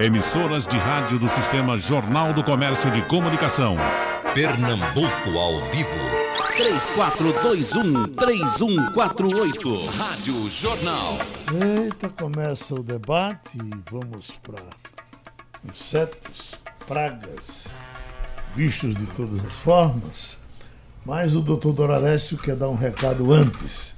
Emissoras de rádio do Sistema Jornal do Comércio de Comunicação. Pernambuco ao vivo. 3421-3148. Rádio Jornal. Eita, começa o debate e vamos para insetos, pragas, bichos de todas as formas. Mas o doutor Doralécio quer dar um recado antes.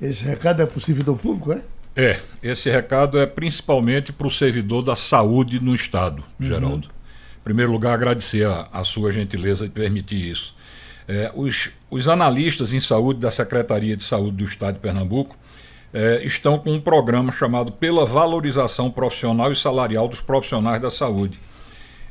Esse recado é possível do público, é? É, esse recado é principalmente para o servidor da saúde no Estado, uhum. Geraldo. Em primeiro lugar, agradecer a, a sua gentileza de permitir isso. É, os, os, analistas em saúde da Secretaria de Saúde do Estado de Pernambuco é, estão com um programa chamado Pela Valorização Profissional e Salarial dos Profissionais da Saúde.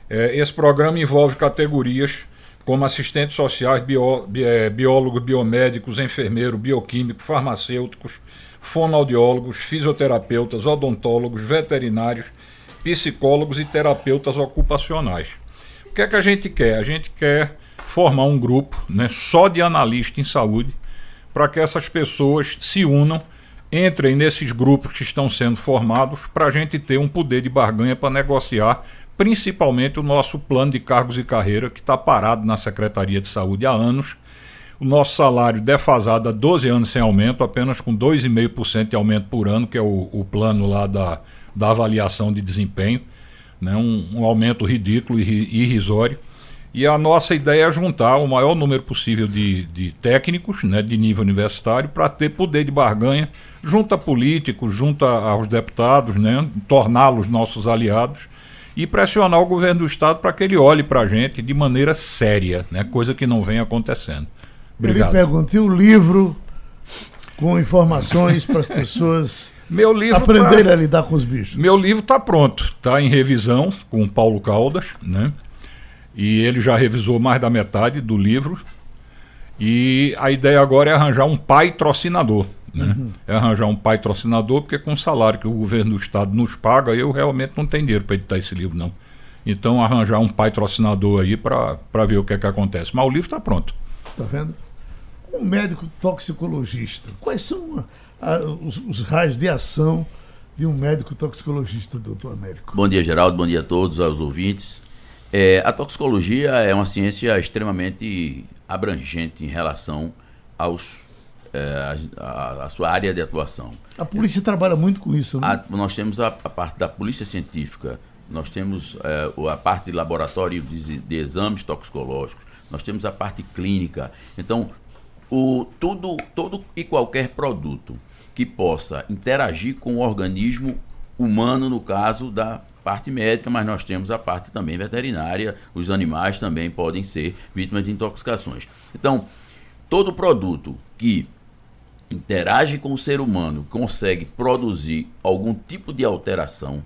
É, esse programa envolve categorias como assistentes sociais, bio, bi, é, biólogos, biomédicos, enfermeiros, bioquímicos, farmacêuticos, fonoaudiólogos, fisioterapeutas, odontólogos, veterinários, psicólogos e terapeutas ocupacionais. O que é que a gente quer? A gente quer formar um grupo né, só de analistas em saúde para que essas pessoas se unam, entrem nesses grupos que estão sendo formados para a gente ter um poder de barganha para negociar principalmente o nosso plano de cargos e carreira que está parado na Secretaria de Saúde há anos o nosso salário defasado há 12 anos sem aumento, apenas com 2,5% de aumento por ano, que é o, o, plano lá da, da avaliação de desempenho, né? um, um aumento ridículo e irrisório. E a nossa ideia é juntar o maior número possível de, de técnicos né, de nível universitário para ter poder de barganha junto a políticos, junto aos deputados, né, torná-los nossos aliados e pressionar o governo do Estado para que ele olhe para a gente de maneira séria, né, coisa que não vem acontecendo. Obrigado. Ele pergunta, e o livro com informações para as pessoas meu livro aprenderem tá, a lidar com os bichos? Meu livro está pronto, está em revisão com o Paulo Caldas, né? E ele já revisou mais da metade do livro. E a ideia agora é arranjar um patrocinador. Né? Uhum. É arranjar um patrocinador, porque com o salário que o governo do estado nos paga, eu realmente não tenho dinheiro para editar esse livro, não. Então arranjar um patrocinador aí para ver o que é que acontece. Mas o livro está pronto. Está vendo? Um médico toxicologista, quais são a, a, os, os, raios de ação de um médico toxicologista, doutor Américo? Bom dia, Geraldo. Bom dia a todos, aos ouvintes. É, a toxicologia é uma ciência extremamente abrangente em relação aos é, a, a, sua área de atuação. A polícia trabalha muito com isso, né? A, nós temos a, a, parte da polícia científica, nós temos é, a parte de laboratório de, de, exames toxicológicos, nós temos a parte clínica. Então, o, tudo, todo e qualquer produto que possa interagir com o organismo humano, no caso da parte médica, mas nós temos a parte também veterinária, os animais também podem ser vítimas de intoxicações. Então, todo produto que interage com o ser humano, consegue produzir algum tipo de alteração,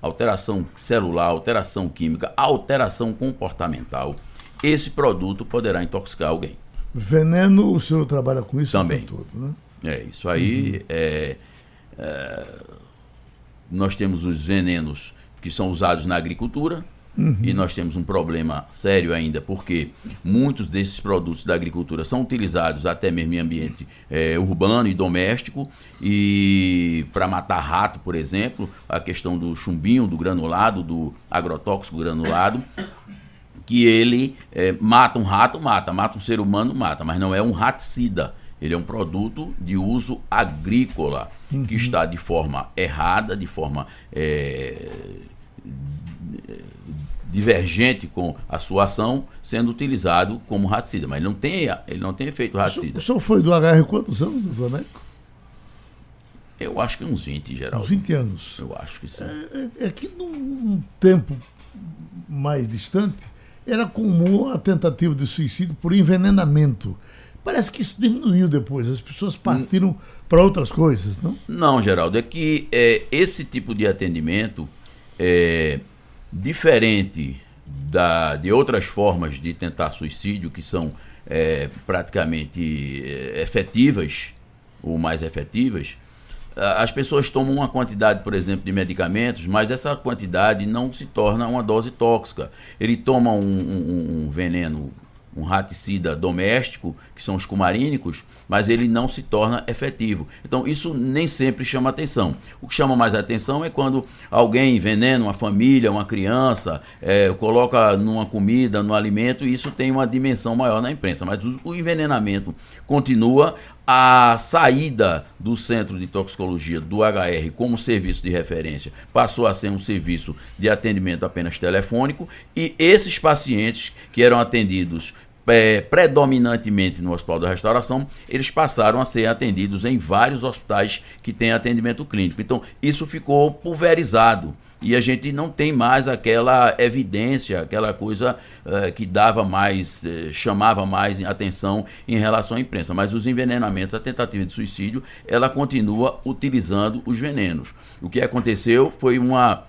alteração celular, alteração química, alteração comportamental, esse produto poderá intoxicar alguém. Veneno, o senhor trabalha com isso também? Todo, né? É, isso aí uhum. é, é, nós temos os venenos que são usados na agricultura, Uhum. E nós temos um problema sério ainda, porque muitos desses produtos da agricultura são utilizados até mesmo em ambiente é, urbano e doméstico, e para matar rato, por exemplo, a questão do chumbinho, do granulado, do agrotóxico granulado, que ele é, mata um rato, mata, mata um ser humano, mata, mas não é um raticida. Ele é um produto de uso agrícola, uhum. que está de forma errada, de forma é, divergente com a sua ação, sendo utilizado como raticida. Mas ele não tem, ele não tem efeito raticida. O senhor foi do HR quantos anos, doutor Américo? Eu acho que uns 20, Geraldo. Uns 20 anos. Eu acho que sim. É, é, é que num tempo mais distante, era comum a tentativa de suicídio por envenenamento. Parece que isso diminuiu depois, as pessoas partiram hum. para outras coisas, não? Não, Geraldo, é que é, esse tipo de atendimento é diferente da, de outras formas de tentar suicídio, que são é, praticamente é, efetivas, ou mais efetivas, as pessoas tomam uma quantidade, por exemplo, de medicamentos, mas essa quantidade não se torna uma dose tóxica. Ele toma um, um, um veneno um raticida doméstico, que são os cumarínicos, mas ele não se torna efetivo. Então, isso nem sempre chama atenção. O que chama mais atenção é quando alguém envenena uma família, uma criança, é, coloca numa comida, no alimento, e isso tem uma dimensão maior na imprensa. Mas o, o envenenamento continua. A saída do Centro de Toxicologia do HR como serviço de referência passou a ser um serviço de atendimento apenas telefônico e esses pacientes que eram atendidos é, predominantemente no Hospital da Restauração, eles passaram a ser atendidos em vários hospitais que têm atendimento clínico. Então, isso ficou pulverizado e a gente não tem mais aquela evidência, aquela coisa uh, que dava mais, uh, chamava mais atenção em relação à imprensa. Mas os envenenamentos, a tentativa de suicídio, ela continua utilizando os venenos. O que aconteceu foi uma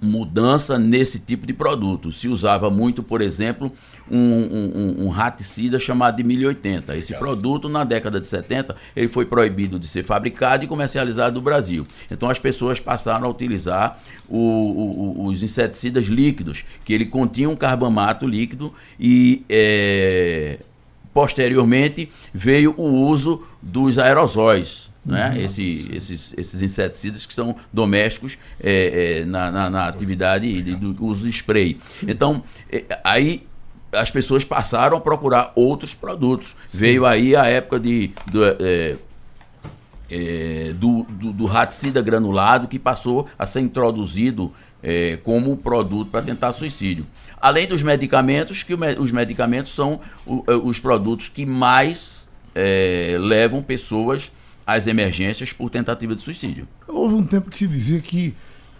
mudança nesse tipo de produto. Se usava muito, por exemplo, um, um, um raticida chamado de 1080. Esse produto, na década de 70, ele foi proibido de ser fabricado e comercializado no Brasil. Então as pessoas passaram a utilizar o, o, os inseticidas líquidos, que ele continha um carbamato líquido e é, posteriormente veio o uso dos aerosóis né? Uhum. Esse, esses, esses inseticidas que são domésticos é, é, na, na, na, atividade do uso de spray. Então, é, aí as pessoas passaram a procurar outros produtos. Sim. Veio aí a época de, do, é, é, do, do, do raticida granulado que passou a ser introduzido é, como produto para tentar suicídio. Além dos medicamentos, que os medicamentos são os produtos que mais levam pessoas as emergências por tentativa de suicídio. Houve um tempo que se dizia que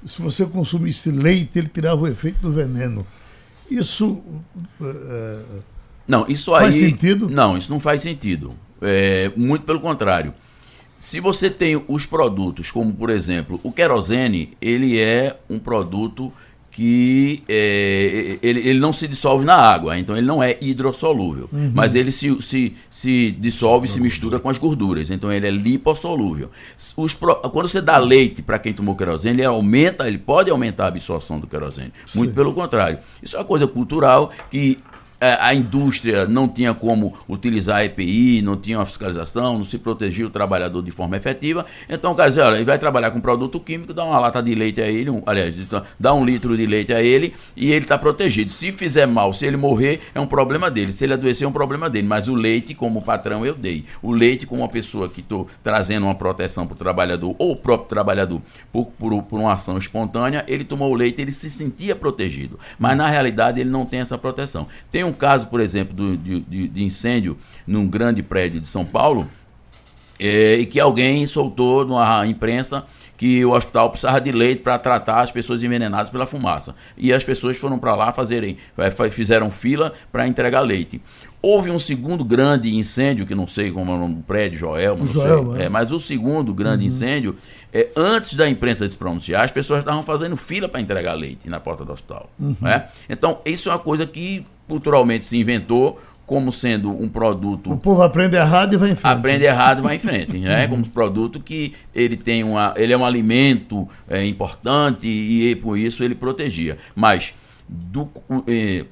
se você consumisse leite, ele tirava o efeito do veneno. Isso. É, não, isso faz aí. Faz sentido? Não, isso não faz sentido. É, muito pelo contrário. Se você tem os produtos, como por exemplo o querosene, ele é um produto que é, ele, ele não se dissolve na água, então ele não é hidrossolúvel, uhum. mas ele se, se, se dissolve e se mistura com as gorduras, então ele é lipossolúvel. Os, quando você dá leite para quem tomou querosene, ele aumenta, ele pode aumentar a absorção do querosene. Muito Sim. pelo contrário. Isso é uma coisa cultural que a indústria não tinha como utilizar a EPI, não tinha uma fiscalização, não se protegia o trabalhador de forma efetiva. Então o cara dizia, olha, ele vai trabalhar com produto químico, dá uma lata de leite a ele, um, aliás, dá um litro de leite a ele e ele está protegido. Se fizer mal, se ele morrer, é um problema dele. Se ele adoecer, é um problema dele. Mas o leite, como patrão, eu dei. O leite, como uma pessoa que estou trazendo uma proteção para o trabalhador, ou o próprio trabalhador, por, por, por uma ação espontânea, ele tomou o leite, ele se sentia protegido. Mas na realidade ele não tem essa proteção. Tem um caso, por exemplo, do, de, de, incêndio num grande prédio de São Paulo, é, e que alguém soltou na imprensa que o hospital precisava de leite para tratar as pessoas envenenadas pela fumaça. E as pessoas foram para lá fazerem, é, fizeram fila para entregar leite. Houve um segundo grande incêndio, que não sei como é o nome do prédio, Joel, não Joel, sei, é. é, mas o segundo grande uhum. incêndio, é, antes da imprensa se pronunciar, as pessoas estavam fazendo fila para entregar leite na porta do hospital. Uhum. É? Então, isso é uma coisa que culturalmente se inventou como sendo um produto. O povo aprende errado e vai em frente. Aprende errado e vai em frente, né? Como um produto que ele tem uma, ele é um alimento é, importante e, por isso ele protegia. Mas do, é,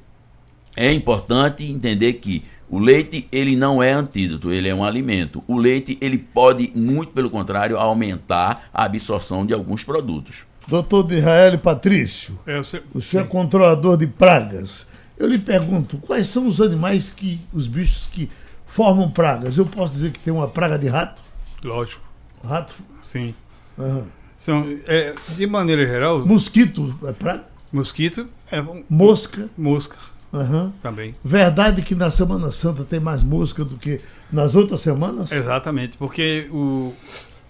é importante entender que o leite ele não é antídoto, ele é um alimento. O leite ele pode muito pelo contrário aumentar a absorção de alguns produtos. Doutor de Israel Patrício, é, você... o senhor é controlador de pragas. Eu lhe pergunto, quais são os animais que, os bichos que formam pragas? Eu posso dizer que tem uma praga de rato? Lógico. Rato? Sim. Uhum. São, é, de maneira geral. Mosquito é praga? Mosquito é. Mosca? Mosca. Uhum. Também. Verdade que na Semana Santa tem mais mosca do que nas outras semanas? Exatamente, porque o,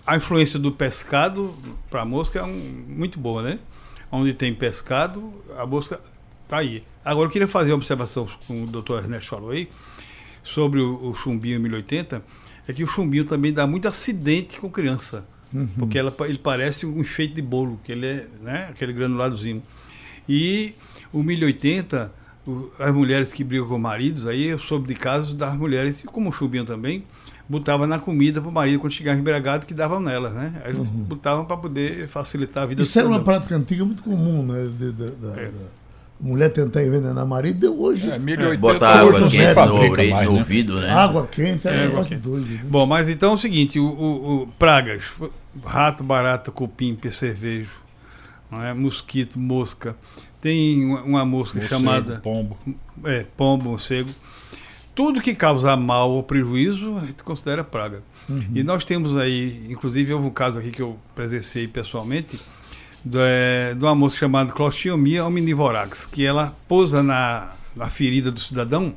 a influência do pescado para a mosca é um, muito boa, né? Onde tem pescado, a mosca Tá aí. Agora eu queria fazer uma observação com o doutor Ernesto falou aí, sobre o, o chumbinho 1080, é que o chumbinho também dá muito acidente com criança. Uhum. Porque ela, ele parece um enfeite de bolo, que ele é né, aquele granuladozinho. E o 1080, o, as mulheres que brigam com maridos, aí eu soube de casos das mulheres, e como o chumbinho também, botava na comida para o marido quando chegava embriagado que davam nelas, né? Eles uhum. botavam para poder facilitar a vida Isso era uma prática antiga muito comum, né? De, de, de, é mulher tentar envenenar marido, deu hoje. É, 1080 Botar hoje água não quente no, mais, no né? ouvido, né? Água quente é, É, um água negócio quente. doido. Né? Bom, mas então é o seguinte, o, o- o- pragas, rato, barata, cupim, percevejo, não é? mosquito, mosca. Tem uma, uma mosca Morcego, chamada pombo. é, pombo, morcego. Tudo que causa mal ou prejuízo, a gente considera praga. E nós temos aí, inclusive houve um caso aqui que eu presenciei pessoalmente, do, é, de uma mosca chamada Clostriomia omnivorax, que ela pousa na, na ferida do cidadão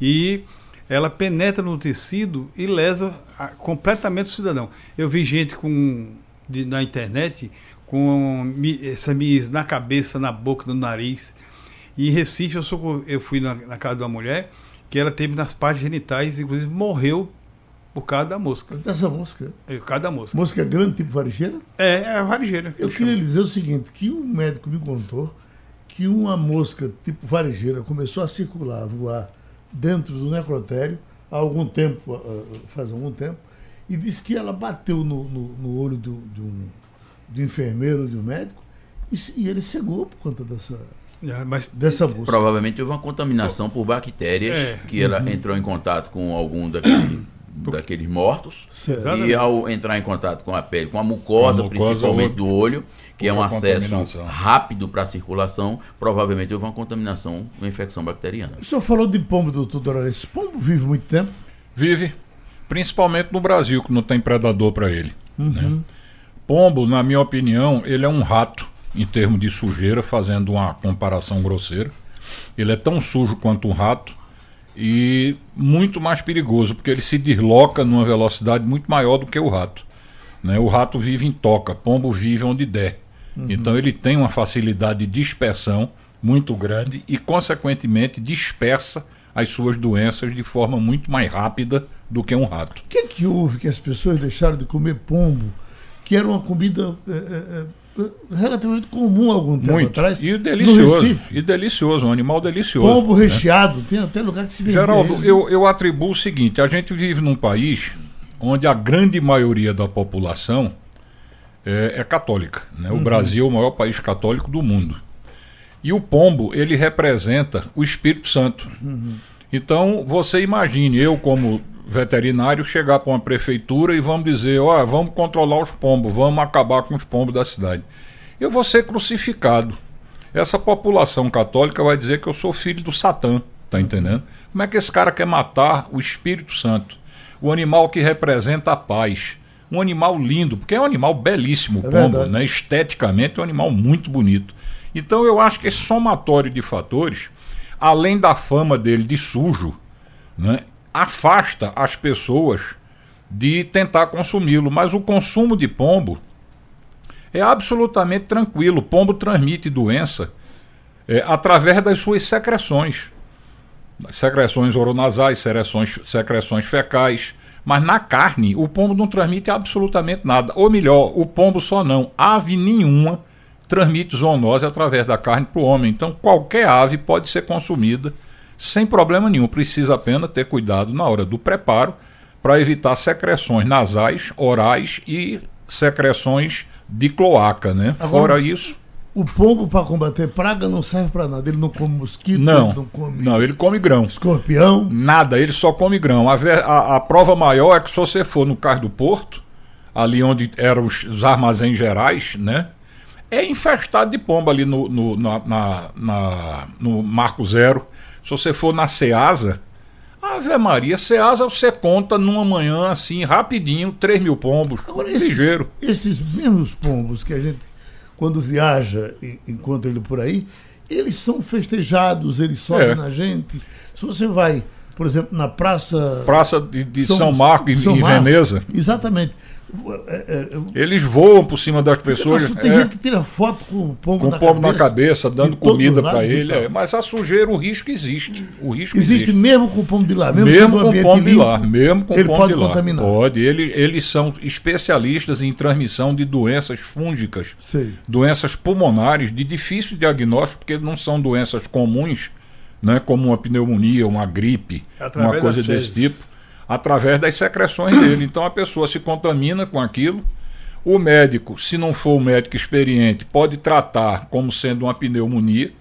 e ela penetra no tecido e lesa a- completamente o cidadão. Eu vi gente com de- na internet com essa mias na cabeça, na boca, no nariz. E em Recife eu, socor- eu fui na, na casa de uma mulher que ela teve nas partes genitais, inclusive morreu por causa da mosca. Dessa mosca. É, Por causa da mosca. Mosca grande, tipo varejeira? É, é a varigeira. que Eu queria chamo. lhe dizer o seguinte, que um médico me contou que uma mosca tipo varejeira começou a circular, voar dentro do necrotério há algum tempo, faz algum tempo, e disse que ela bateu no, no- no olho do, de um, do enfermeiro, de um médico, e, e ele cegou por conta dessa, É, Mas dessa mosca. Provavelmente houve uma contaminação por bactérias É. que ela entrou em contato com algum daquele- daqueles mortos. Exatamente. E ao entrar em contato com a pele, com a mucosa, a mucosa, principalmente do olho, que é um acesso rápido para a circulação, provavelmente houve uma contaminação, uma infecção bacteriana. O senhor falou de pombo, doutor Dorales. Pombo vive muito tempo? Vive, principalmente no Brasil, que não tem predador para ele. Uhum. né? Pombo, na minha opinião, ele é um rato em termos de sujeira, fazendo uma comparação grosseira. Ele é tão sujo quanto um rato e muito mais perigoso, porque ele se desloca numa velocidade muito maior do que o rato. né? O rato vive em toca, pombo vive onde der. Então ele tem uma facilidade de dispersão muito grande e, consequentemente, dispersa as suas doenças de forma muito mais rápida do que um rato. O que é que houve que as pessoas deixaram de comer pombo, que era uma comida eh, eh, relativamente comum há algum tempo Muito. atrás? E delicioso. E delicioso, um animal delicioso. Pombo né? recheado, tem até lugar que se vende. Geraldo, eu, eu atribuo o seguinte: a gente vive num país onde a grande maioria da população é, é católica. Né? O Brasil é o maior país católico do mundo. E o pombo, ele representa o Espírito Santo. Então, você imagine, eu como veterinário, chegar para uma prefeitura e vamos dizer, ó, vamos controlar os pombos, vamos acabar com os pombos da cidade. Eu vou ser crucificado. Essa população católica vai dizer que eu sou filho do Satã, tá entendendo? Como é que esse cara quer matar o Espírito Santo? O animal que representa a paz. Um animal lindo, porque é um animal belíssimo, o É pombo, verdade. né? Esteticamente é um animal muito bonito. Então eu acho que esse somatório de fatores, além da fama dele de sujo, né, afasta as pessoas de tentar consumi-lo. Mas o consumo de pombo é absolutamente tranquilo. O pombo transmite doença é, através das suas secreções. Secreções oronasais, secreções, secreções fecais. Mas na carne, o pombo não transmite absolutamente nada. Ou melhor, o pombo só não. Ave nenhuma transmite zoonose através da carne para o homem. Então, qualquer ave pode ser consumida sem problema nenhum. Precisa apenas ter cuidado na hora do preparo para evitar secreções nasais, orais e secreções de cloaca, né? Agora- Fora isso, O pombo, para combater praga, não serve para nada. Ele não come mosquito, não. ele não come Não, ele come grão. escorpião. Nada, ele só come grão. A, a- a prova maior é que se você for no Cais do Porto, ali onde eram os, os armazéns gerais, né? É infestado de pomba ali no, no, na, na- na- no Marco Zero. Se você for na Ceasa, Ave Maria, Ceasa você conta numa manhã assim, rapidinho, 3 mil pombos. Agora, esses, ligeiro. esses mesmos pombos que a gente, quando viaja encontra ele por aí, eles são festejados, eles sobem É. na gente. Se você vai, por exemplo, na praça. Praça de, de São, Marco, em, São em Marco, Veneza. Exatamente. É, é, é, Eles voam por cima das pessoas. Nossa, tem é. gente que tira foto com o pombo, com na, pombo cabeça, na cabeça, dando comida para ele. tal. é. Mas a sujeira, o risco existe. O risco Existe existe. mesmo com o pombo de lá, mesmo, Mesmo sendo com o ambiente pombo de lá, mesmo com ele pombo pode de lá. contaminar. Pode. Ele, eles são especialistas em transmissão de doenças fúngicas, Sei. doenças pulmonares de difícil diagnóstico, porque não são doenças comuns, né, como uma pneumonia, uma gripe, Através uma coisa desse tipo, através das secreções dele. Então a pessoa se contamina com aquilo. O médico, se não for um médico experiente, pode tratar como sendo uma pneumonia,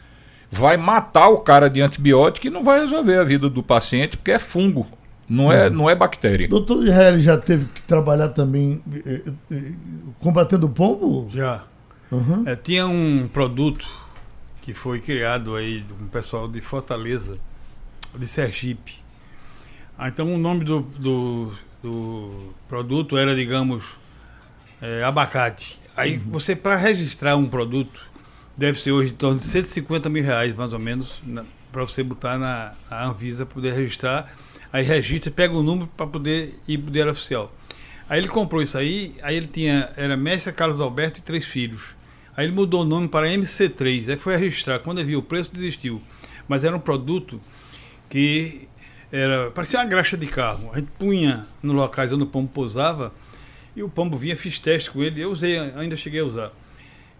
vai matar o cara de antibiótico e não vai resolver a vida do paciente, porque é fungo, não é, não é bactéria. Doutor Israel já teve que trabalhar também eh, eh, combatendo pombo? Já. Uhum. É, tinha um produto que foi criado aí com um pessoal de Fortaleza, de Sergipe. Ah, então o nome do, do, do produto era, digamos, é, abacate. Aí você, para registrar um produto, deve ser hoje em torno de 150 mil reais, mais ou menos, para você botar na, na Anvisa, poder registrar. Aí registra, pega o número para poder ir para o Diário Oficial. Aí ele comprou isso aí, aí ele tinha, era Mestre Carlos Alberto e três filhos. Aí ele mudou o nome para MC3, aí foi registrar. Quando ele viu o preço, desistiu. Mas era um produto que era parecia uma graxa de carro. A gente punha no locais onde o pombo pousava e o pombo vinha, fiz teste com ele, eu usei, ainda cheguei a usar.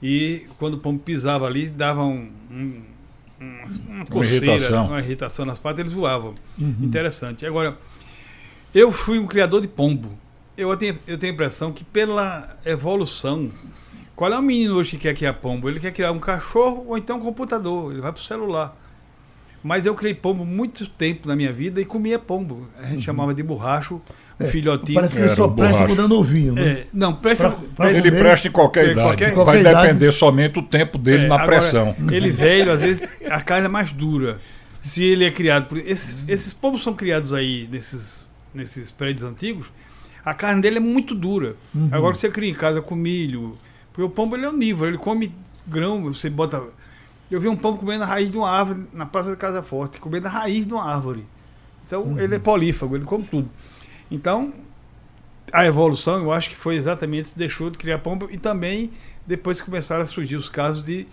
E quando o pombo pisava ali, dava um, um, uma, uma coceira, uma irritação. uma irritação nas patas, eles voavam. Uhum. Interessante. Agora, eu fui um criador de pombo. Eu tenho, eu tenho a impressão que pela evolução, qual é o menino hoje que quer criar pombo? Ele quer criar um cachorro ou então um computador, ele vai para o celular. Mas eu criei pombo muito tempo na minha vida e comia pombo. A gente uhum. chamava de borracho, é, filhotinho. Parece que ele só presta quando é novinho, né? É, não, presta, pra, pra ele presta em qualquer idade. Qualquer, vai qualquer depender idade. somente o tempo dele é, na agora, pressão. Ele velho, às vezes a carne é mais dura. Se ele é criado por. Esses, esses pombos são criados aí nesses, nesses prédios antigos, a carne dele é muito dura. Uhum. Agora você cria em casa com milho. Porque o pombo ele é onívoro, ele come grão, você bota. Eu vi um pombo comendo a raiz de uma árvore na Praça da Casa Forte, comendo a raiz de uma árvore. Então uhum. ele é polífago, ele come tudo. Então, a evolução, eu acho que foi exatamente se deixou de criar pombo e também depois começaram a surgir os casos de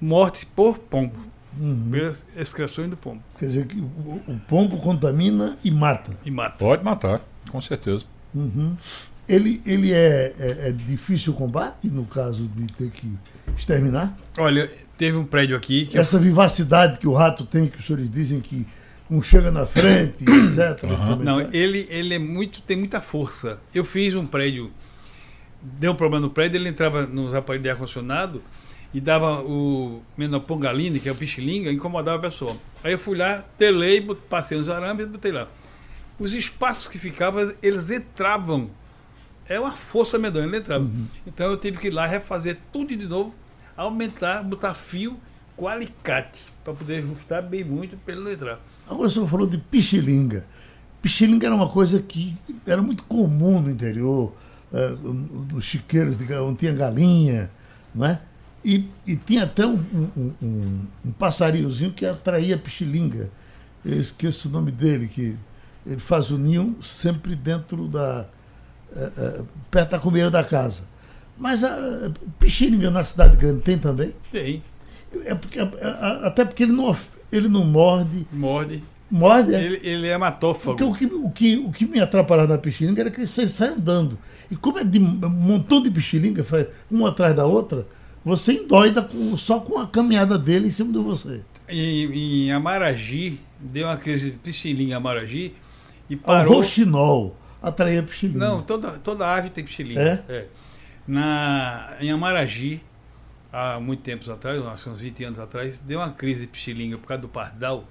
morte por pombo. Uhum. Pelas excreções do pombo. Quer dizer que o, o, pombo contamina e mata. E mata. Pode matar, com certeza. Uhum. Ele, ele é, é, é, difícil o combate no caso de ter que exterminar? Olha, teve um prédio aqui. Essa vivacidade que o rato tem, que os senhores dizem que um chega na frente, etc. Uhum. Não, ele, ele é muito, tem muita força. Eu fiz um prédio, deu um problema no prédio, ele entrava nos aparelhos de ar-condicionado e dava o menopongaline, que é o pichilinga, incomodava a pessoa. Aí eu fui lá, telei, passei nos arames e botei lá. Os espaços que ficavam, eles entravam. É uma força medonha, ele entrava. Uhum. Então eu tive que ir lá refazer tudo de novo, aumentar, botar fio com alicate, para poder ajustar bem muito para ele não entrar. Agora senhor falou de pichilinga. Pichilinga era uma coisa que era muito comum no interior, uh, nos chiqueiros de, onde tinha galinha, não é? E, e tinha até um, um, um, um passarinhozinho que atraía pichilinga. Eu esqueço o nome dele, que ele faz o ninho sempre dentro da. Uh, uh, perto da comeira da casa. Mas a uh, pichilinga na cidade grande tem também? Tem. É porque, até porque ele não, ele não morde. Morde. Morde. É? Ele, ele é matófago. Porque o que, o, que, o que me atrapalhava na pichilinga era que você sai andando. E como é de um montão de pichilinga, uma atrás da outra, você endoida com, só com a caminhada dele em cima de você. Em, em Amaragi, deu uma crise de pichilinga em Amaragi e parou. O roxinol atraía pichilinga. Não, toda, toda ave tem pichilinga. É? é. Na, em Amaragi, há muito tempos atrás, acho uns 20 anos atrás, deu uma crise de pichilinga por causa do pardal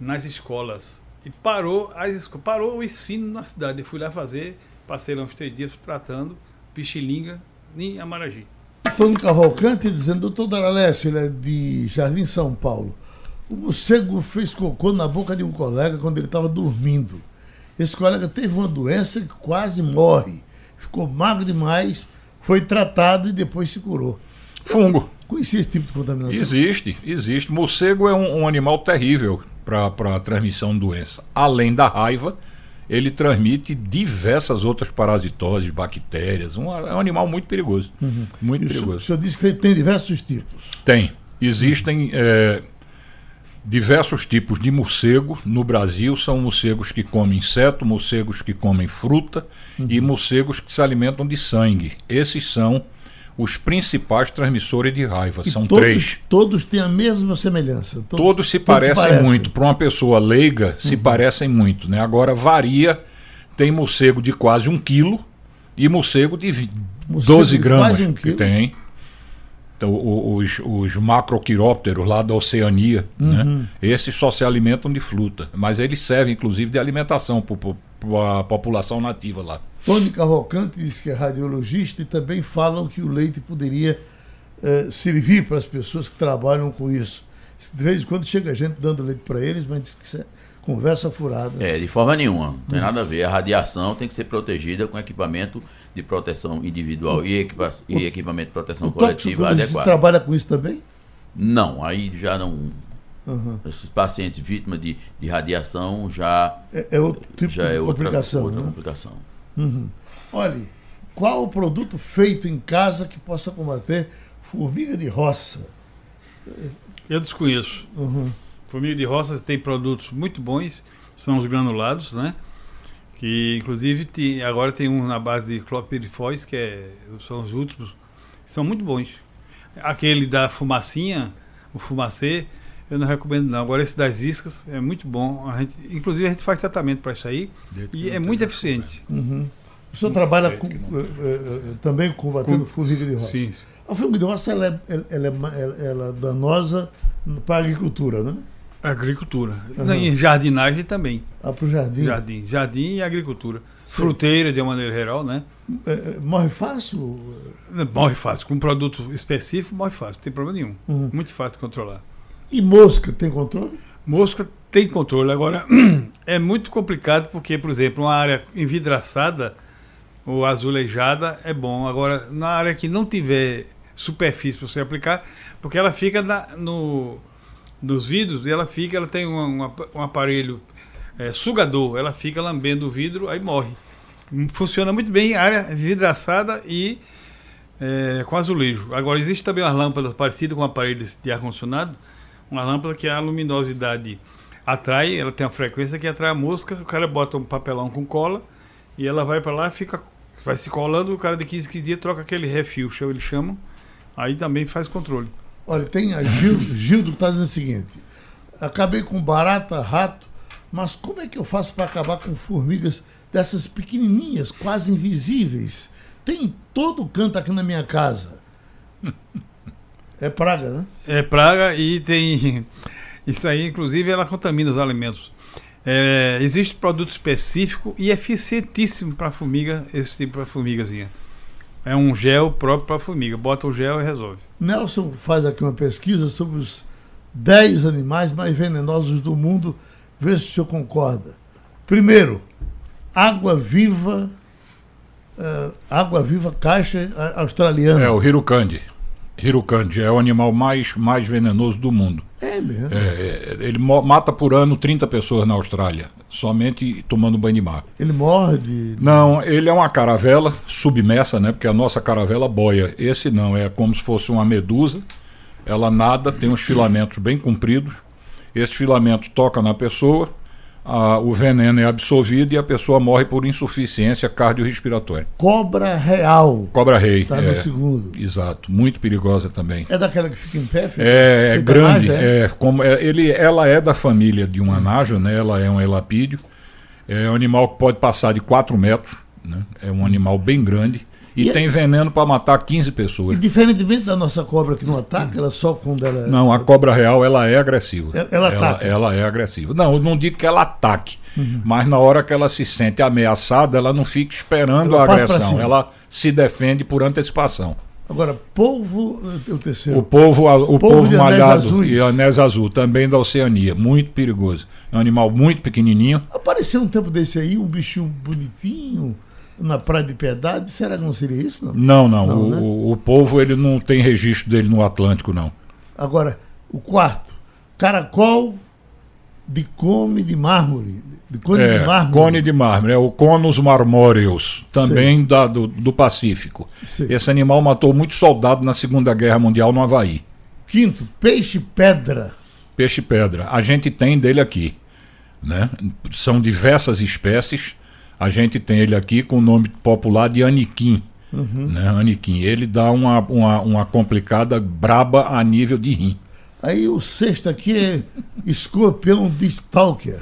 nas escolas. E parou, as, parou o ensino na cidade. Eu fui lá fazer, passei lá uns três dias tratando pichilinga em Amaragi. Antônio Cavalcante dizendo, doutor Daraleste, ele é de Jardim São Paulo. O morcego fez cocô na boca de um colega quando ele estava dormindo. Esse colega teve uma doença que quase morre. Ficou magro demais, foi tratado e depois se curou. Fungo. Conhecia esse tipo de contaminação? Existe, existe. Morcego é um, um animal terrível para a transmissão de doença. Além da raiva, ele transmite diversas outras parasitoses, bactérias. Um, é um animal muito perigoso. Uhum. Muito e perigoso. O senhor disse que tem diversos tipos. Tem. Existem é, diversos tipos de morcego no Brasil. São morcegos que comem inseto, morcegos que comem fruta uhum. e morcegos que se alimentam de sangue. Esses são os principais transmissores de raiva. E São todos, três. Todos têm a mesma semelhança. Todos, todos se, todos parecem, se parecem muito. Para uma pessoa leiga, se uhum. parecem muito. Né? Agora varia. Tem morcego de quase um quilo e morcego de morcego 12 gramas. De quase um quilo. Que tem. Então, os, os macroquirópteros lá da Oceania, né? esses só se alimentam de fruta, mas eles servem inclusive de alimentação para a população nativa lá. Tony Cavalcante diz que é radiologista e também falam que o leite poderia eh, servir para as pessoas que trabalham com isso. De vez em quando chega gente dando leite para eles, mas diz que isso é conversa furada. É, de forma nenhuma. Não tem nada a ver. A radiação tem que ser protegida com equipamento de proteção individual e, equipa e equipamento de proteção o coletiva adequado. trabalha com isso também? Não, aí já não. Uhum. Esses pacientes vítimas de, de radiação já, É, é outro tipo já de é outra complicação. outra né? complicação. Olhe, qual o produto feito em casa que possa combater formiga de roça? Eu desconheço. Uhum. Formiga de roça tem produtos muito bons, são os granulados, né? Que inclusive tem- agora tem um na base de clopirifóis, que é, são os últimos, são muito bons. Aquele da fumacinha, o fumacê, eu não recomendo não. Agora esse das iscas é muito bom. A gente, inclusive a gente faz tratamento para isso aí e é muito eficiente. O senhor trabalha com, eh, eh, também combatendo formiga de roça? Sim. A formiga de roça ela é, ela- ela é ela- ela é danosa para a agricultura, né? Agricultura. Uhum. Em jardinagem também. Ah, para o jardim. Jardim. Jardim e agricultura. Fruteira de uma maneira geral, né? Eh, eh, morre fácil? Morre fácil. Com um produto específico, morre fácil. Não tem problema nenhum. Uhum. Muito fácil de controlar. E mosca tem controle? Mosca tem controle. Agora, é muito complicado porque, por exemplo, uma área envidraçada ou azulejada é bom. Agora, na área que não tiver superfície para você aplicar, porque ela fica na- no, nos vidros e ela fica, ela tem um, um, um aparelho é, sugador, ela fica lambendo o vidro, aí morre. Funciona muito bem área vidraçada e é, com azulejo. Agora, existe também umas lâmpadas parecidas com aparelhos de ar-condicionado, uma lâmpada que a luminosidade atrai, ela tem uma frequência que atrai a mosca, o cara bota um papelão com cola e ela vai para lá, fica vai se colando, o cara de 15, 15 dias troca aquele refil, eles chamam, aí também faz controle. Olha, tem a Gil, Gildo que está dizendo o seguinte: acabei com barata, rato, mas como é que eu faço para acabar com formigas dessas pequenininhas, quase invisíveis? Tem em todo canto aqui na minha casa. É praga, né? É praga e tem. Isso aí, inclusive, ela contamina os alimentos. É, existe produto específico e eficientíssimo para formiga, esse tipo de formigazinha. É um gel próprio para formiga. Bota o gel e resolve. Nelson faz aqui uma pesquisa sobre os 10 animais mais venenosos do mundo. Vê se o senhor concorda. Primeiro, água viva, eh, água viva caixa a- australiana. É o Hirukandi. Hirukandi é o animal mais, mais venenoso do mundo. É mesmo. É, é, ele mata por ano 30 pessoas na Austrália, somente tomando banho de mar. Ele morde. Não, ele é uma caravela submersa, né? Porque a nossa caravela boia. Esse não, é como se fosse uma medusa. Ela nada, tem uns filamentos bem compridos. Esse filamento toca na pessoa, a- o veneno é absorvido e a pessoa morre por insuficiência cardiorrespiratória. Cobra real. Cobra rei. Tá é, no segundo. Exato, muito perigosa também. É daquela que fica em pé? fica- É, é grande, naja, é, como é, ele, ela é da família de uma naja, né? Ela é um elapídio. É um animal que pode passar de 4 metros, né? É um animal bem grande e, E é- tem veneno para matar 15 E pessoas. diferentemente da nossa cobra que não ataca, ela só quando ela. Não, a cobra real ela é agressiva. Ela- ela ataca. Uhum. Ela é agressiva. Não, eu não digo que ela ataque, mas na hora que ela se sente ameaçada, ela não fica esperando Ela a agressão. Ela se defende por antecipação. Agora, polvo é o terceiro. O povo, o Polvo povo anéis malhado azuis. e anés azul, também da Oceania, muito perigoso. É um animal muito pequenininho. Apareceu um tempo desse aí, um bichinho bonitinho na Praia de Piedade. Será que não seria isso? Não. Não, não. Não, o, né? o, povo ele não tem registro dele no Atlântico, não. Agora, o quarto, caracol de come de mármore. De cone É, de mármore. cone de mármore, é o Conus marmoreus, também da, do, do Pacífico. Sei. Esse animal matou muitos soldados na Segunda Guerra Mundial no Havaí. Quinto, peixe pedra. Peixe pedra. A gente tem dele aqui. Né? São diversas espécies. A gente tem ele aqui com o nome popular de aniquim. Né? Aniquim. Ele dá uma, uma, uma complicada braba a nível de rim. Aí o sexto aqui é escorpião de stalker.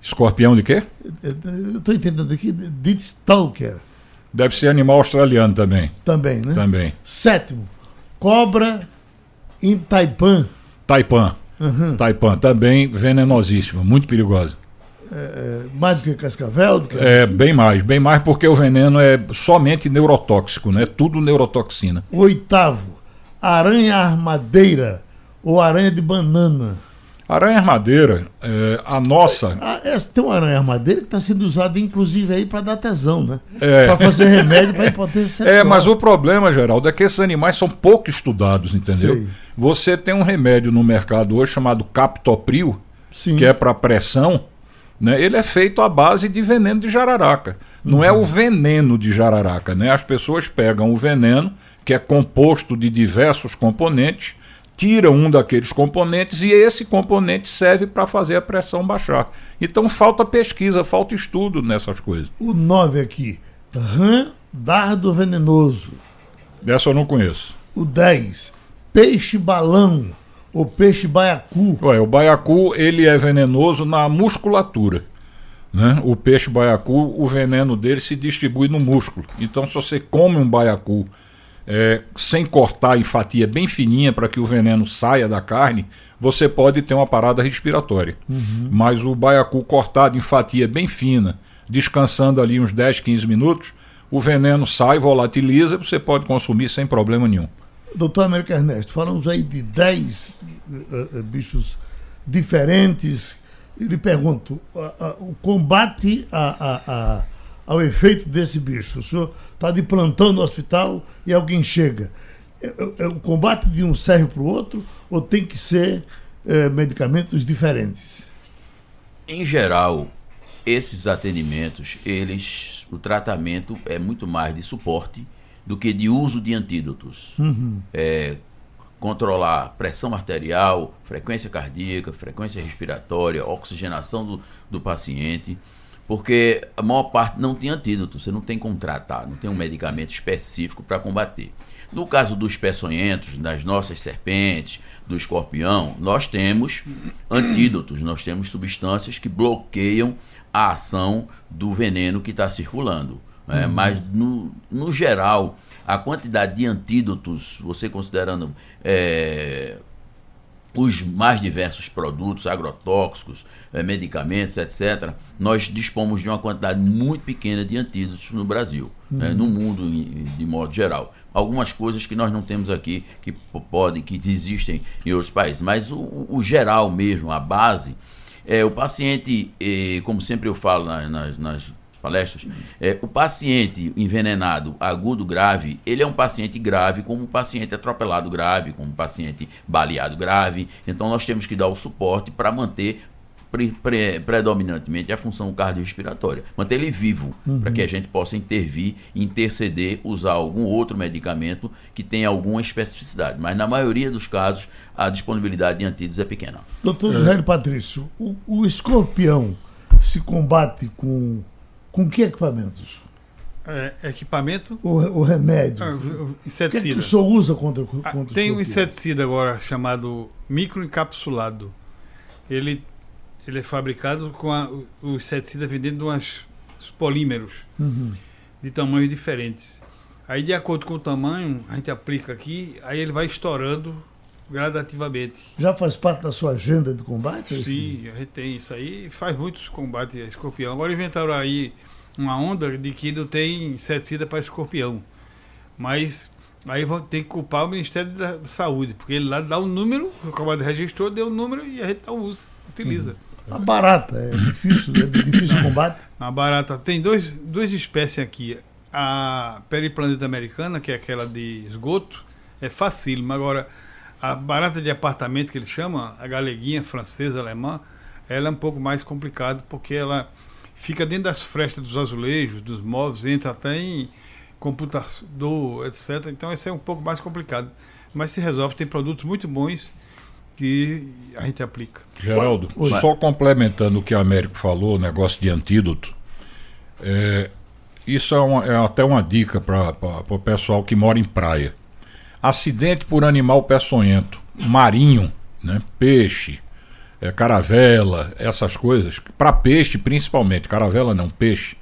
Escorpião de quê? Eu estou entendendo aqui, de stalker Deve ser animal australiano também. também, né? Também. Sétimo, cobra em Taipan. Taipan. Taipan, também venenosíssima, muito perigosa. É, mais do que cascavel? Do que... É, bem mais, bem mais porque o veneno é somente neurotóxico, né? Tudo neurotoxina. Oitavo, aranha armadeira ou aranha de banana. Aranha armadeira, é, a nossa. Ah, essa, tem uma aranha armadeira que está sendo usada, inclusive, aí para dar tesão, né? É. Para fazer remédio para impotência sexual. É, mas o problema, Geraldo, é que esses animais são pouco estudados, entendeu? Sei. Você tem um remédio no mercado hoje chamado Captopril, Sim. que é para pressão, né? Ele é feito à base de veneno de jararaca. Não é o veneno de jararaca, né? As pessoas pegam o veneno, que é composto de diversos componentes, tiram um daqueles componentes e esse componente serve para fazer a pressão baixar. Então falta pesquisa, falta estudo nessas coisas. O 9 aqui, rã dardo venenoso. Dessa eu não conheço. O 10, peixe balão ou peixe baiacu. Ué, o baiacu ele é venenoso na musculatura. Né? O peixe baiacu, o veneno dele se distribui no músculo. Então, se você come um baiacu é, sem cortar em fatia bem fininha para que o veneno saia da carne, você pode ter uma parada respiratória. Mas o baiacu cortado em fatia bem fina, descansando ali uns 10, 15 minutos, o veneno sai, volatiliza, você pode consumir sem problema nenhum. Doutor Américo Ernesto, falamos aí de 10 eh, eh, bichos diferentes. Eu lhe pergunto, a- o combate a- a- a- ao efeito desse bicho. O senhor está de plantão no hospital e alguém chega. É, é- é o combate de um serve para o outro ou tem que ser eh, medicamentos diferentes? Em geral, esses atendimentos, eles, o tratamento é muito mais de suporte do que de uso de antídotos. É, controlar pressão arterial, frequência cardíaca, frequência respiratória, oxigenação do, do paciente, porque a maior parte não tem antídoto, você não tem como tratar, não tem um medicamento específico para combater. No caso dos peçonhentos, das nossas serpentes, do escorpião, nós temos antídotos, nós temos substâncias que bloqueiam a ação do veneno que está circulando. Né? Mas, no, no geral, a quantidade de antídotos, você considerando é, os mais diversos produtos agrotóxicos, eh, medicamentos, etc., nós dispomos de uma quantidade muito pequena de antídotos no Brasil, né, no mundo de modo geral. Algumas coisas que nós não temos aqui, que podem, que existem em outros países, mas o, o- o geral mesmo, a base, é o paciente, eh, como sempre eu falo na- nas, nas palestras, é, o paciente envenenado agudo grave, ele é um paciente grave, como um paciente atropelado grave, como um paciente baleado grave. Então nós temos que dar o suporte para manter pre- pre- predominantemente a função cardiorrespiratória, manter ele vivo, para que a gente possa intervir, interceder, usar algum outro medicamento que tenha alguma especificidade. Mas na maioria dos casos, a disponibilidade de antídotos é pequena. Doutor Zé Patrício, o, o escorpião se combate com, com que equipamentos? É, equipamento. O, o remédio. ah, o que, é que inseticida. o senhor usa contra, contra Ah, tem um inseticida agora chamado microencapsulado. Ele, ele é fabricado com a- o- o inseticida vendendo umas, uns polímeros Uhum. de tamanhos diferentes. Aí, de acordo com o tamanho, a gente aplica aqui, aí ele vai estourando gradativamente. Já faz parte da sua agenda de combate? esse? Sim, a gente tem isso aí faz muitos combates a escorpião. Agora inventaram aí uma onda de que não tem inseticida para escorpião. Mas aí vão ter que culpar o Ministério da, Saúde, porque ele lá dá o número, o combate registrou, deu o número e a gente não usa, utiliza. A barata é difícil, é difícil combate. A barata tem dois, duas espécies aqui. A periplaneta americana, que é aquela de esgoto, é facílimo. Agora, a barata de apartamento que ele chama, a galeguinha francesa, alemã, ela é um pouco mais complicada porque ela fica dentro das frestas dos azulejos, dos móveis, entra até em computador, etc. Então, isso é um pouco mais complicado. Mas se resolve, tem produtos muito bons que a gente aplica. Geraldo, Oi. só complementando o que o Américo falou, o negócio de antídoto, é, isso é, uma- é até uma dica para o pessoal que mora em praia. Acidente por animal peçonhento, marinho, né, peixe, é, caravela, essas coisas. Para peixe, principalmente, caravela não, peixe.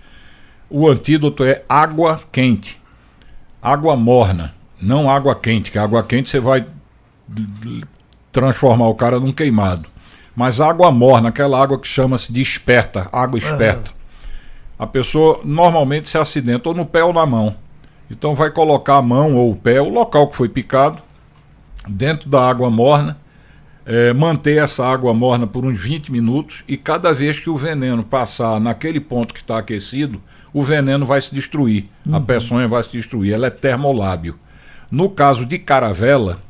O antídoto é água quente, água morna. Não água quente, que água quente você vai transformar o cara num queimado. Mas água morna, aquela água que chama-se de esperta, água esperta. Uhum. A pessoa normalmente se acidenta ou no pé ou na mão. Então vai colocar a mão ou o pé, o local que foi picado, dentro da água morna, é, manter essa água morna por uns 20 minutos e cada vez que o veneno passar naquele ponto que está aquecido, o veneno vai se destruir, uhum. a peçonha vai se destruir, ela é termolábio. No caso de caravela,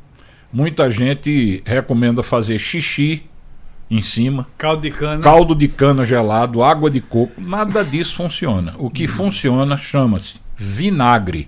muita gente recomenda fazer xixi em cima. Caldo de cana. Caldo de cana gelado, água de coco, nada disso funciona. O que uhum. funciona chama-se vinagre.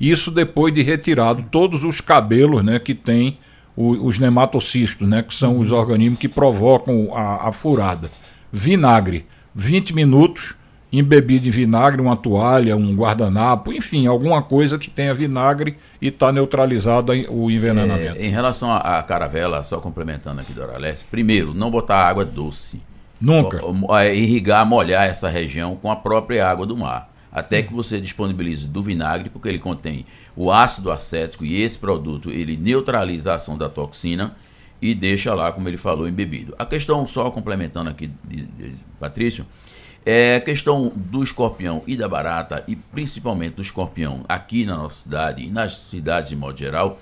Isso depois de retirado todos os cabelos né, que tem o, os nematocistos, né, que são os organismos que provocam a, a furada. Vinagre. 20 minutos, embebido em vinagre, uma toalha, um guardanapo, enfim, alguma coisa que tenha vinagre e está neutralizado o envenenamento. É, em relação à caravela, só complementando aqui do Oralés, primeiro, não botar água doce. Nunca. É, irrigar, molhar essa região com a própria água do mar. Até que você disponibilize do vinagre, porque ele contém o ácido acético e esse produto ele neutraliza a ação da toxina e deixa lá, como ele falou, embebido. A questão, só complementando aqui, de, de, Patrício, é a questão do escorpião e da barata, e principalmente do escorpião aqui na nossa cidade e nas cidades de modo geral,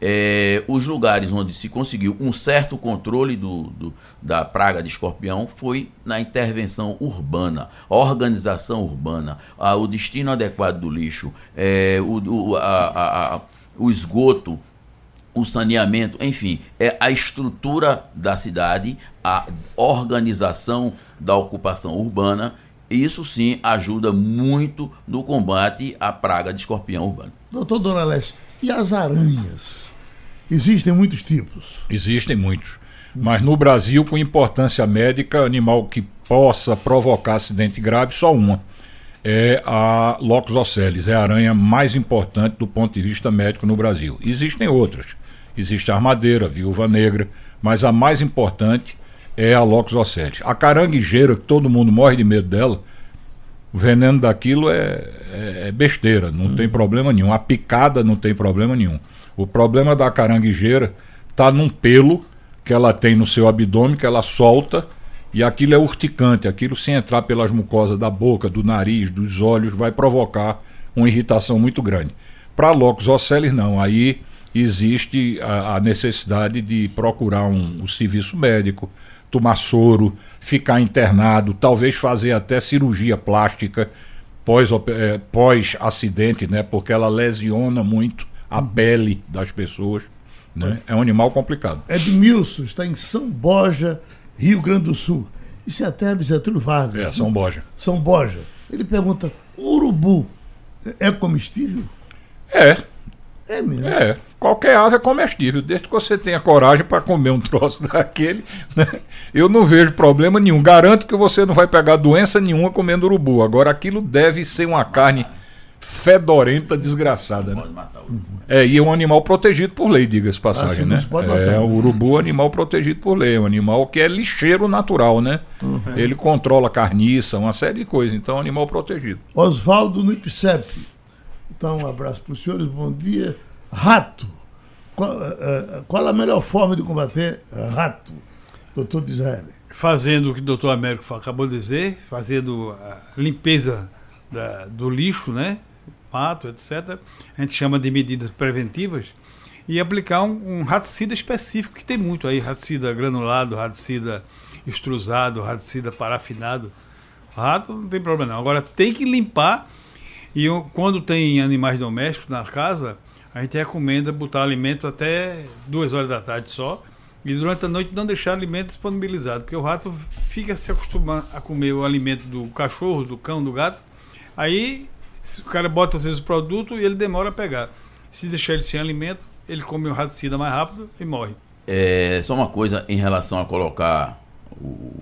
é, os lugares onde se conseguiu um certo controle do, do, da praga de escorpião foi na intervenção urbana, organização urbana, a, o destino adequado do lixo, é, o, o, a, a, o esgoto o saneamento, enfim, é a estrutura da cidade, a organização da ocupação urbana. Isso sim ajuda muito no combate à praga de escorpião urbano. Doutor Dona Leste, e as aranhas? Existem muitos tipos? Existem muitos. Mas no Brasil, com importância médica, animal que possa provocar acidente grave, só uma. É a Locus ocellis, é a aranha mais importante do ponto de vista médico no Brasil. Existem outras existe a armadeira, a viúva negra, mas a mais importante é a Locus ocellis. A caranguejeira, que todo mundo morre de medo dela, o veneno daquilo é, é, é besteira, não tem problema nenhum. A picada não tem problema nenhum. O problema da caranguejeira está num pelo que ela tem no seu abdômen, que ela solta, e aquilo é urticante. Aquilo, se entrar pelas mucosas da boca, do nariz, dos olhos, vai provocar uma irritação muito grande. Para Locus ocellis, não. Aí existe a, a necessidade de procurar um, um, serviço médico, tomar soro, ficar internado, talvez fazer até cirurgia plástica pós-acidente, é, pós né? Porque ela lesiona muito a uhum. pele das pessoas. Né? É um animal complicado. Edmilson está em São Borja, Rio Grande do Sul. Isso é a terra de Getúlio Vargas. É, São Borja. São Borja. Ele pergunta: urubu é comestível? É. É mesmo? É. Qualquer ave é comestível, desde que você tenha coragem para comer um troço daquele. Né? Eu não vejo problema nenhum. Garanto que você não vai pegar doença nenhuma comendo urubu. Agora, aquilo deve ser uma carne fedorenta, desgraçada. Né? É, e é um animal protegido por lei, diga-se passagem, ah, né? É, o urubu é um animal protegido por lei, é um animal que é lixeiro natural, né? Uhum. Ele controla carniça, uma série de coisas, então é um animal protegido. Oswaldo no IPSEP. Então, um abraço para os senhores, bom dia. Rato. Qual, uh, qual, a melhor forma de combater rato, doutor Israel? Fazendo o que o doutor Américo acabou de dizer, fazendo a limpeza da, do lixo, né? Mato, etc. A gente chama de medidas preventivas e aplicar um, um raticida específico, que tem muito aí, raticida granulado, raticida extrusado, raticida parafinado. Rato não tem problema não. Agora tem que limpar e quando tem animais domésticos na casa, a gente recomenda botar alimento até duas horas da tarde só. E durante a noite não deixar alimento disponibilizado, porque o rato fica se acostumando a comer o alimento do cachorro, do cão, do gato. Aí o cara bota às vezes o produto e ele demora a pegar. Se deixar ele sem alimento, ele come o raticida mais rápido e morre. É, só uma coisa em relação a colocar o,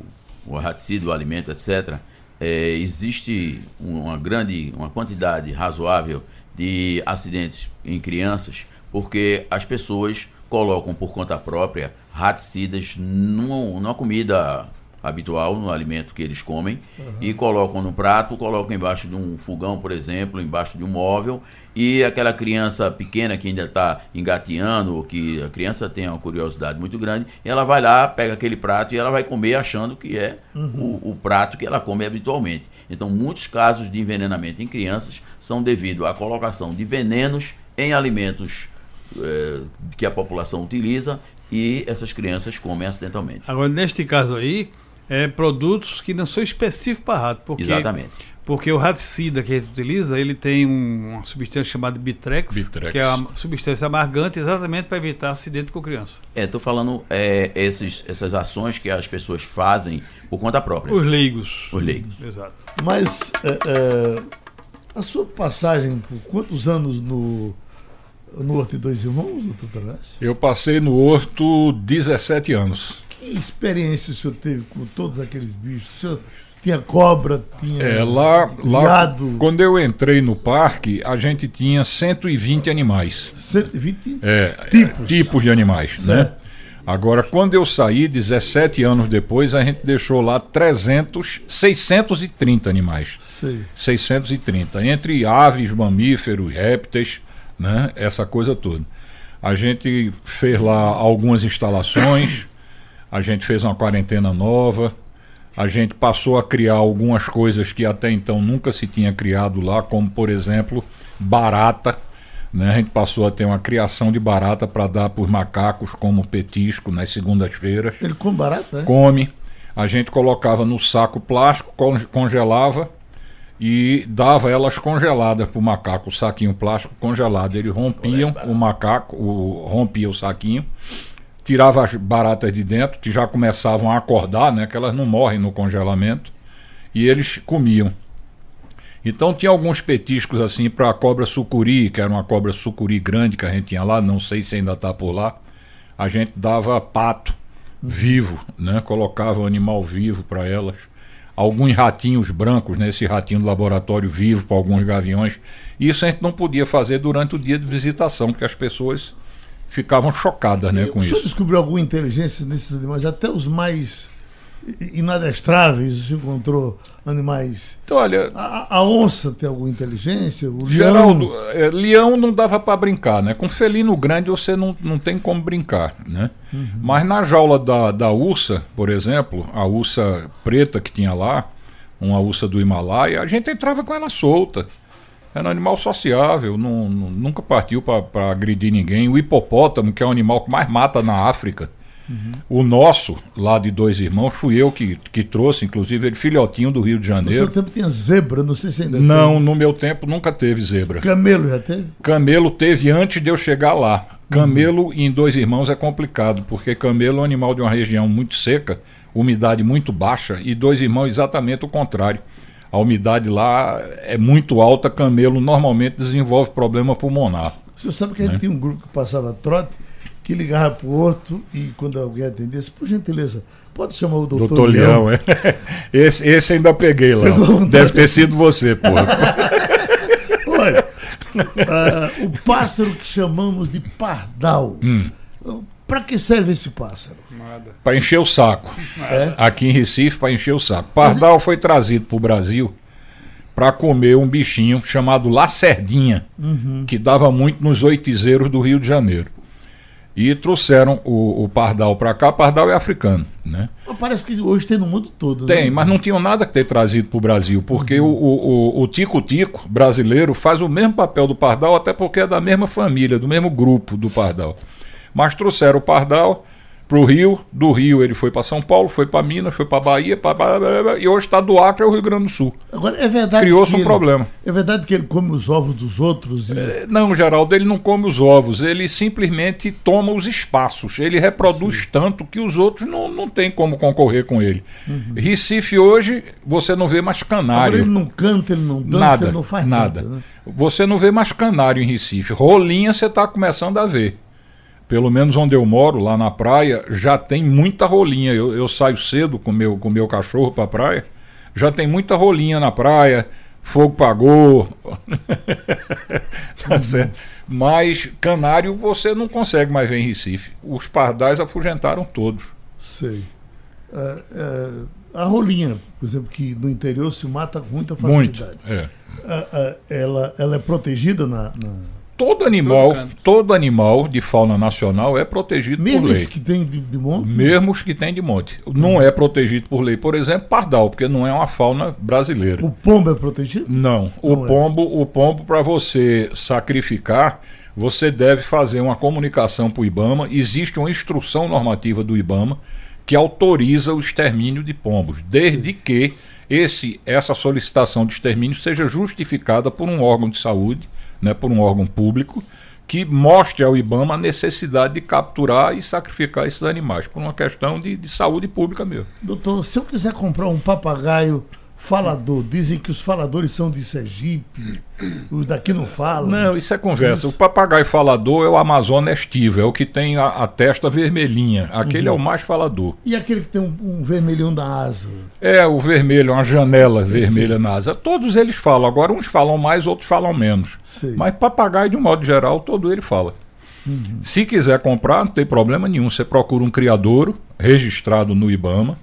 o raticida, o alimento, etc. É, existe uma grande, uma quantidade razoável de acidentes em crianças, porque as pessoas colocam por conta própria raticidas numa, numa comida habitual, no alimento que eles comem, e colocam no prato, colocam embaixo de um fogão, por exemplo, embaixo de um móvel, e aquela criança pequena que ainda está engateando, ou que a criança tem uma curiosidade muito grande, ela vai lá, pega aquele prato e ela vai comer achando que é o, o prato que ela come habitualmente. Então, muitos casos de envenenamento em crianças são devido à colocação de venenos em alimentos eh, que a população utiliza e essas crianças comem acidentalmente. Agora, neste caso aí, é produtos que não são específicos para rato. Porque, Exatamente. Porque o raticida que a gente utiliza, ele tem um- uma substância chamada Bitrex, Bitrex. que é uma substância amargante exatamente para evitar acidente com criança. É, tô falando é, esses, essas ações que as pessoas fazem por conta própria. Os leigos. Os leigos. Exato. Mas é, é, a sua passagem por quantos anos no, no Horto de Dois Irmãos, doutor? Eu passei no Horto 17 anos. Que experiência o senhor teve com todos aqueles bichos? O senhor tinha cobra, tinha É, lá, lá viado, quando eu entrei no parque, a gente tinha 120 animais. 120? É, Tipos. tipos de animais, né? Certo. Agora, quando eu saí, 17 anos depois, a gente deixou lá 300, 630 animais. Sei. 630, entre aves, mamíferos, répteis, né? Essa coisa toda. A gente fez lá algumas instalações, a gente fez uma quarentena nova, a gente passou a criar algumas coisas que até então nunca se tinha criado lá, como por exemplo, barata. Né? A gente passou a ter uma criação de barata para dar para os macacos como petisco nas segundas-feiras Ele come barato, né? come. A gente colocava no saco plástico, con- congelava e dava elas congeladas para o macaco, o saquinho plástico congelado. Eles rompiam o macaco, o, rompia o saquinho, tirava as baratas de dentro, que já começavam a acordar, né? Que elas não morrem no congelamento, e eles comiam. Então tinha alguns petiscos assim para a cobra sucuri, que era uma cobra sucuri grande que a gente tinha lá, não sei se ainda está por lá. A gente dava pato vivo, né? Colocava o animal vivo para elas. Alguns ratinhos brancos, né? Esse ratinho do laboratório vivo para alguns gaviões. Isso a gente não podia fazer durante o dia de visitação, porque as pessoas ficavam chocadas, né, com o senhor isso. descobriu alguma inteligência nesses animais? Até os mais inadestráveis, o senhor encontrou animais. Então, olha, A, a onça tem alguma inteligência? O leão. Geraldo, é, leão não dava para brincar, né? Com felino grande você não, não tem como brincar, né? Mas na jaula da, da ursa, por exemplo, a ursa preta que tinha lá, uma ursa do Himalaia, a gente entrava com ela solta. Era um animal sociável, não, não- nunca partiu para agredir ninguém. O hipopótamo, que é o animal que mais mata na África, o nosso, lá de dois irmãos, fui eu que, que trouxe, inclusive ele filhotinho do Rio de No seu Janeiro. tempo tinha zebra, não sei se ainda Não, no meu tempo nunca teve zebra. Camelo já teve? Camelo teve antes de eu chegar lá. Camelo em dois irmãos é complicado, porque camelo é um animal de uma região muito seca, umidade muito baixa, e dois irmãos exatamente o contrário. A umidade lá é muito alta, camelo normalmente desenvolve problema pulmonar. O senhor sabe que a gente tinha um grupo que passava trote, que ligava pro outro e quando alguém atendesse, por gentileza, pode chamar o doutor, Doutor Leão, é. Esse, esse ainda peguei lá. Pegou Deve ter sido você, porra. Olha, ah, o pássaro que chamamos de pardal. Hum. Para que serve esse pássaro? Nada. Para encher o saco. É? Aqui em Recife, para encher o saco. Pardal foi trazido para o Brasil para comer um bichinho chamado lacerdinha, que dava muito nos oitizeiros do Rio de Janeiro. E trouxeram o, o pardal para cá. Pardal é africano, né? Mas Parece que hoje tem no mundo todo. Tem, né? mas não tinham nada que ter trazido para o Brasil, porque o o- o tico-tico brasileiro faz o mesmo papel do pardal, até porque é da mesma família, do mesmo grupo do pardal. Mas trouxeram o pardal para o Rio, do Rio ele foi para São Paulo, foi para Minas, foi para Bahia, pra... e hoje está do Acre ao Rio Grande do Sul. Agora, é verdade Criou-se que um ele- problema. É verdade que ele come os ovos dos outros? e- Eh, Não, Geraldo, ele não come os ovos, ele simplesmente toma os espaços. Ele reproduz tanto que os outros não, não tem como concorrer com ele. Recife hoje, você não vê mais canário. Agora ele não canta, ele não dança, nada, ele não faz nada. nada. né? Você não vê mais canário em Recife. Rolinha você está começando a ver. Pelo menos onde eu moro, lá na praia, já tem muita rolinha. Eu, eu saio cedo com meu, com meu cachorro para a praia, já tem muita rolinha na praia. Fogo pagou. tá certo. Mas canário você não consegue mais ver em Recife. Os pardais afugentaram todos. Sei. ah, ah, a rolinha, por exemplo, que no interior se mata com muita Muito. facilidade. É. Ah, ah, ela, ela é protegida na. na- Todo animal, todo animal de fauna nacional é protegido Mesmo por lei. esse que tem de, de monte? Mesmo os que tem de monte. Não é protegido por lei, por exemplo, pardal, porque não é uma fauna brasileira. O pombo é protegido? Não, o Não é. pombo, o pombo para você sacrificar, você deve fazer uma comunicação para o IBAMA. Existe uma instrução normativa do IBAMA que autoriza o extermínio de pombos, desde que esse, essa solicitação de extermínio seja justificada por um órgão de saúde, né, por um órgão público, que mostre ao IBAMA a necessidade de capturar e sacrificar esses animais, por uma questão de, de saúde pública mesmo. Doutor, se eu quiser comprar um papagaio falador, dizem que os faladores são de Sergipe, os daqui não falam. Não, isso é conversa. Isso. O papagaio falador é o Amazônia estivo, é o que tem a, a testa vermelhinha. Aquele é o mais falador. E aquele que tem um, um vermelhão da asa? É o vermelho, uma janela vermelha na asa. Todos eles falam. Agora, uns falam mais, outros falam menos. Sei. Mas papagaio, de um modo geral, todo ele fala. Se quiser comprar, não tem problema nenhum. Você procura um criadouro registrado no IBAMA,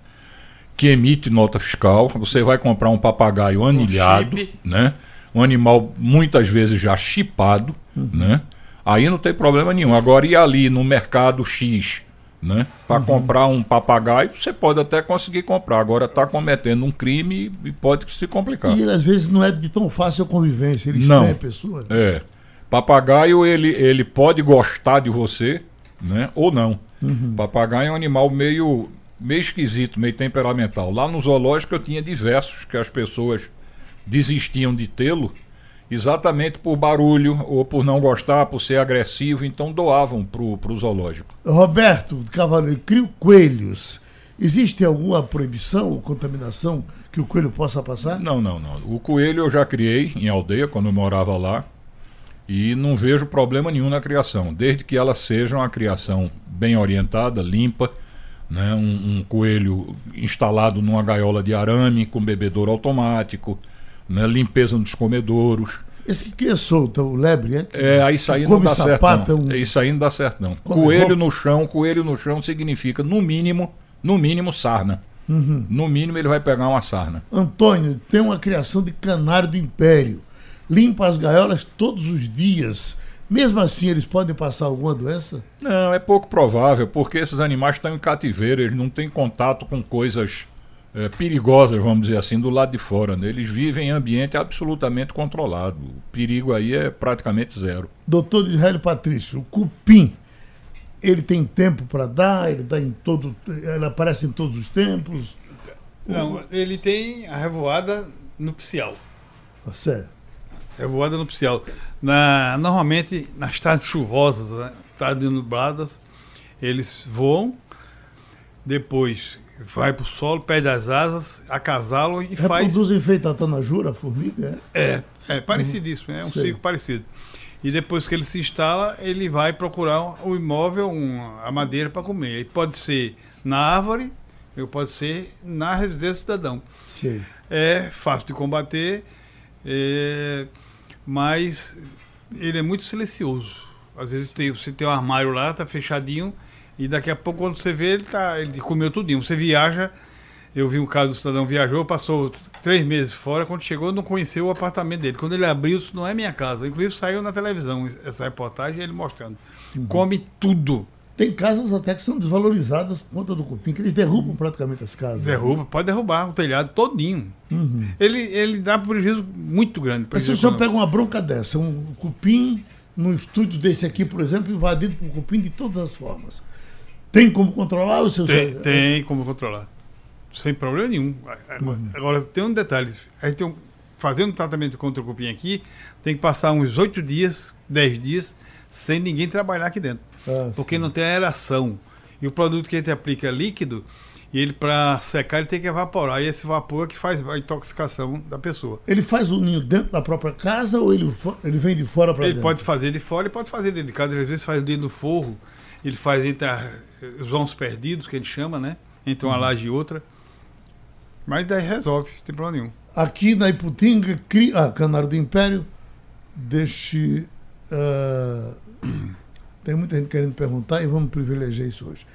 que emite nota fiscal. Você vai comprar um papagaio anilhado, chip. né? Um animal muitas vezes já chipado, né? Aí não tem problema nenhum. Agora, ir ali no mercado X, né? Para comprar um papagaio, você pode até conseguir comprar. Agora está cometendo um crime e pode se complicar. E ele, às vezes não é de tão fácil a convivência, ele Não. estranha a pessoa. É. Papagaio, ele, ele pode gostar de você, né? Ou não. Papagaio é um animal meio, meio esquisito, meio temperamental. Lá no zoológico eu tinha diversos que as pessoas desistiam de tê-lo exatamente por barulho ou por não gostar, por ser agressivo, então doavam pro, pro zoológico. Roberto Cavaleiro, crio coelhos. Existe alguma proibição ou contaminação que o coelho possa passar? Não, não, não. O coelho eu já criei em aldeia quando eu morava lá e não vejo problema nenhum na criação, desde que ela seja uma criação bem orientada, limpa, né? um, um coelho instalado numa gaiola de arame com bebedouro automático, né? limpeza nos comedouros. Esse que cria solta, o lebre, é? É, aí isso aí não Come dá certo. Não. um- Isso aí não dá certo, não. Come Coelho roupa. no chão, coelho no chão significa, no mínimo, no mínimo, sarna. Uhum. No mínimo ele vai pegar uma sarna. Antônio, tem uma criação de canário do império. Limpa as gaiolas todos os dias. Mesmo assim, eles podem passar alguma doença? Não, é pouco provável, porque esses animais estão em cativeiro, eles não têm contato com coisas eh, perigosas, vamos dizer assim, do lado de fora. Né? Eles vivem em ambiente absolutamente controlado. O perigo aí é praticamente zero. Doutor Israel Patrício, o cupim, ele tem tempo para dar? Ele, dá em todo, ele aparece em todos os tempos? Não, ele tem a revoada nupcial. Tá certo. Revoada nupcial. Na, normalmente, nas tardes chuvosas, né, tardes nubladas, eles voam, depois vai para o solo, perde as asas, acasalam e faz. Reproduzem feito a tanajura, a formiga? É? É, é parecidíssimo, é um Sei. ciclo parecido. E depois que ele se instala, ele vai procurar o imóvel, um- a madeira para comer. E pode ser na árvore, ou pode ser na residência do cidadão. Sei. É fácil de combater, é, mas ele é muito silencioso. Às vezes tem, você tem um armário lá, tá fechadinho, e daqui a pouco quando você vê, ele, tá, ele comeu tudinho. Você viaja, eu vi um caso do cidadão viajou, passou três meses fora, quando chegou não conheceu o apartamento dele. Quando ele abriu, isso não é minha casa. Inclusive saiu na televisão essa reportagem, ele mostrando. Come tudo. Tem casas até que são desvalorizadas por conta do cupim, que eles derrubam praticamente as casas. Derruba, pode derrubar o telhado todinho. Ele, ele dá prejuízo muito grande. Mas se o senhor pega uma bronca dessa, um cupim num estúdio desse aqui, por exemplo, invadido por cupim de todas as formas. Tem como controlar o seu Tem, tem como controlar. Sem problema nenhum. Agora, Uhum. agora, tem um detalhe. A gente tem um, fazendo tratamento contra o cupim aqui, tem que passar uns 8 dias, 10 dias, sem ninguém trabalhar aqui dentro. Ah, porque sim. não tem aeração. E o produto que a gente aplica é líquido, e ele para secar ele tem que evaporar. E esse vapor é que faz a intoxicação da pessoa. Ele faz o ninho dentro da própria casa ou ele, ele vem de fora para Ele dentro? pode fazer de fora e pode fazer dentro de casa. Ele, às vezes faz dentro do forro. Ele faz entre a- os vãos perdidos, que a gente chama, né? Entre Uhum. uma laje e outra. Mas daí resolve, não tem problema nenhum. Aqui na Iputinga, cri... ah, Canário do Império, deixe. ah, tem muita gente querendo perguntar e vamos privilegiar isso hoje.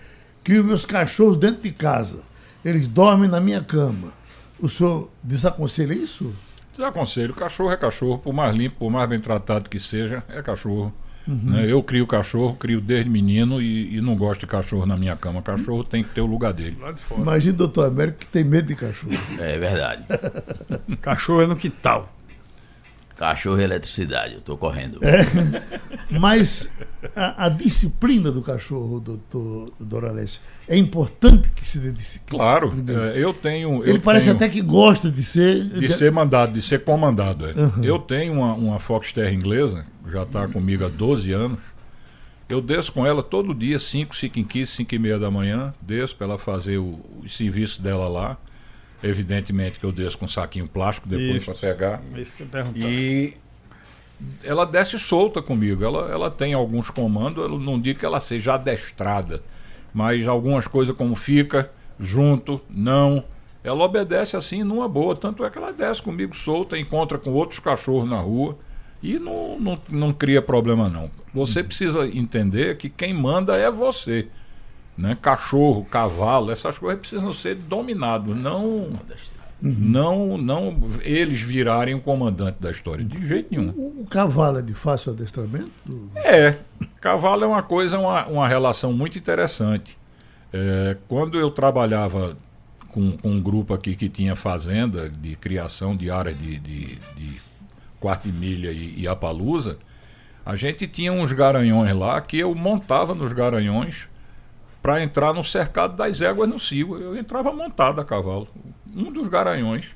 Crio meus cachorros dentro de casa. eles dormem na minha cama. O senhor desaconselha isso? Desaconselho. Cachorro é cachorro, por mais limpo, por mais bem tratado que seja, é cachorro. Né? Eu crio cachorro, crio desde menino e, e não gosto de cachorro na minha cama. Cachorro tem que ter o lugar dele. Lá de fora. Imagina o doutor Américo que tem medo de cachorro. É verdade. Cachorro é no quintal. Cachorro e eletricidade, eu tô correndo. Mas a, a disciplina do cachorro, doutor Doralésio, é importante que se dê disciplina. Claro, é, eu tenho. Ele eu parece tenho- até que gosta de ser. De ser mandado, de ser comandado. é. Uhum. Eu tenho uma, uma Fox Terra inglesa, já está comigo há 12 anos. Eu desço com ela todo dia, 5, 5 e 15, 5 e meia da manhã. Desço para ela fazer o, o serviço dela lá. Evidentemente que eu desço com um saquinho plástico depois para pegar. É isso que eu perguntar. E ela desce solta comigo. Ela, ela tem alguns comandos, eu não digo que ela seja adestrada, mas algumas coisas como fica, junto, não. Ela obedece assim numa boa. Tanto é que ela desce comigo solta, encontra com outros cachorros na rua e não, não, não cria problema não. Você precisa entender que quem manda é você. Né? Cachorro, cavalo, essas coisas precisam ser dominados, não não não eles virarem o comandante da história de jeito nenhum. O, o cavalo é de fácil adestramento? É, cavalo é uma coisa, uma, uma relação muito interessante. É, quando eu trabalhava com, com um grupo aqui que tinha fazenda de criação de áreas de, de, de quarto e milha e, e apalusa, a gente tinha uns garanhões lá que eu montava nos garanhões para entrar no cercado das éguas no cio. Eu entrava montado a cavalo. Um dos garanhões.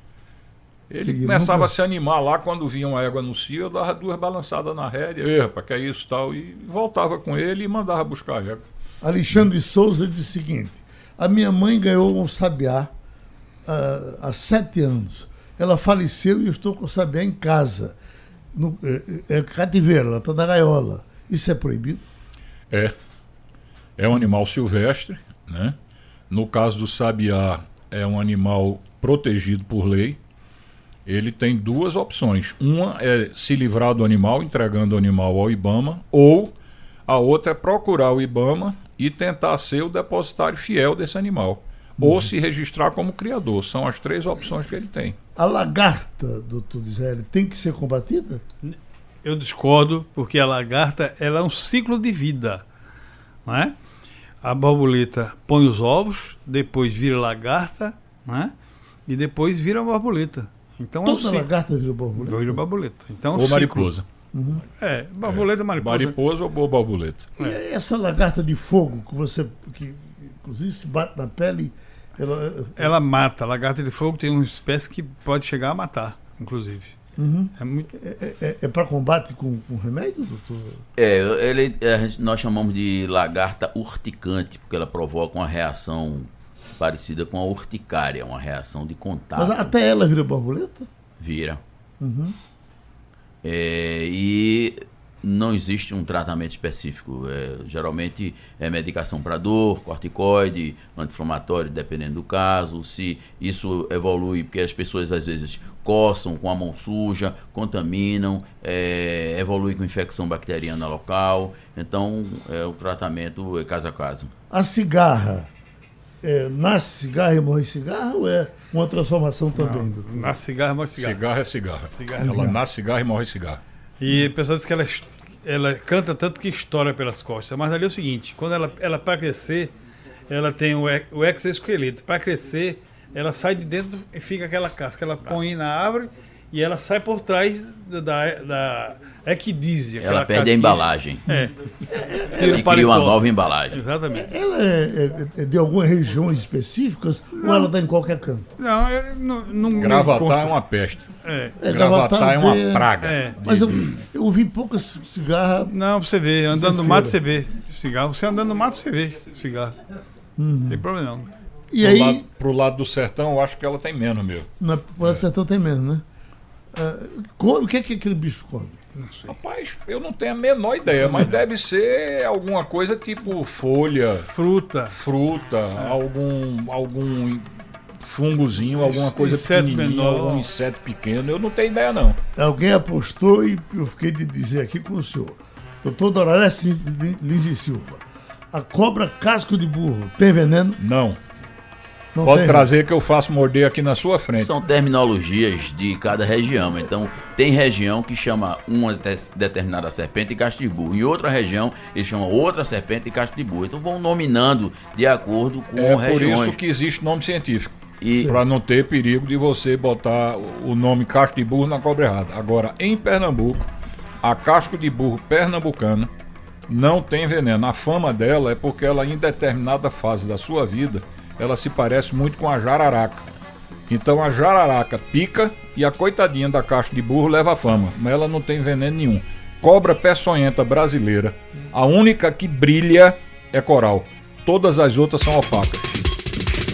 Ele E começava nunca- a se animar lá quando via uma égua no cio, eu dava duas balançadas na rédea, ei, rapaz, que é isso tal, e voltava com ele e mandava buscar a égua. Alexandre de Souza diz o seguinte: a minha mãe ganhou um sabiá ah, há sete anos. Ela faleceu e eu estou com o sabiá em casa. No, é, é cativeiro, ela está na gaiola. Isso é proibido? É. É um animal silvestre, né? No caso do sabiá, é um animal protegido por lei. Ele tem duas opções. Uma é se livrar do animal, entregando o animal ao IBAMA, ou a outra é procurar o IBAMA e tentar ser o depositário fiel desse animal. Ou se registrar como criador. São as três opções que ele tem. A lagarta, doutor Israel, tem que ser combatida? Eu discordo, porque a lagarta ela é um ciclo de vida. Não é? A borboleta põe os ovos, depois vira lagarta, não é? e depois vira borboleta. Então é um Toda lagarta vira borboleta? Vira borboleta. Então, é Ou mariposa. É, borboleta, mariposa. Mariposa ou boa borboleta. E essa lagarta de fogo que você, que inclusive se bate na pele, ela, Ela mata. A lagarta de fogo tem uma espécie que pode chegar a matar, inclusive. É muito... é, é, é para combate com, com remédio, doutor? É, ele, a gente- nós chamamos de lagarta urticante, porque ela provoca uma reação parecida com a urticária, uma reação de contato. Mas até ela vira borboleta? Vira. É, e não existe um tratamento específico. É, geralmente é medicação para dor, corticoide, anti-inflamatório, dependendo do caso. Se isso evolui, porque as pessoas às vezes coçam com a mão suja, contaminam, é, evolui com infecção bacteriana local. Então, é, o tratamento é caso a caso. A cigarra, é, nasce cigarra e morre cigarra ou é uma transformação também, doutor? Na cigarra, morre cigarro. Cigarro é cigarro. Cigarro é Ela cigarro. nasce cigarro e morre cigarro. E o pessoal diz que ela, ela canta tanto que estoura pelas costas. Mas ali é o seguinte: quando ela, ela para crescer, ela tem o, e- o exoesqueleto. Para crescer, ela sai de dentro e fica aquela casca. Ela põe na árvore e ela sai por trás da, da, da equidízia. Ela perde a casquinha. embalagem É. e Tira o cria uma nova embalagem. Exatamente. Ela é, é- é de algumas regiões específicas ou ela está em qualquer canto? Não, eu não, não Gravatar é uma peste. É. É, Gravatar é uma aldeia- praga. É. Mas eu, eu ouvi poucas cigarras. Não, você vê, andando no mato você vê cigarro. Você andando no mato você vê cigarro. Não tem problema não. E Pro, aí, lado, pro lado do sertão, eu acho que ela tem menos mesmo. na Polícia Sertão tem menos, né? Ah, come, o que é que aquele bicho come? Rapaz, eu não tenho a menor ideia, mas deve ser alguma coisa tipo folha, Fruta. fruta, algum algum fungozinho, alguma coisa Inseto pequenininha, menor. algum inseto pequeno. Eu não tenho ideia não. Alguém apostou e eu fiquei de dizer aqui com o senhor. Doutor Doralés Lins e Silva. A cobra casco de burro tem veneno? Não. Não Pode tem- trazer que eu faço morder aqui na sua frente. São terminologias de cada região. Então, tem região que chama uma de- determinada serpente de casco de burro. Em outra região, eles chamam outra serpente de casco de burro. Então, vão nominando de acordo com É por regiões. isso que existe nome científico. E- Para não ter perigo de você botar o nome casco de burro na cobra errada. Agora, em Pernambuco, a casco de burro pernambucana não tem veneno. A fama dela é porque ela, em determinada fase da sua vida, ela se parece muito com a jararaca. Então a jararaca pica e a coitadinha da casco de burro leva a fama, mas ela não tem veneno nenhum. Cobra peçonhenta brasileira, a única que brilha é coral. Todas as outras são opacas.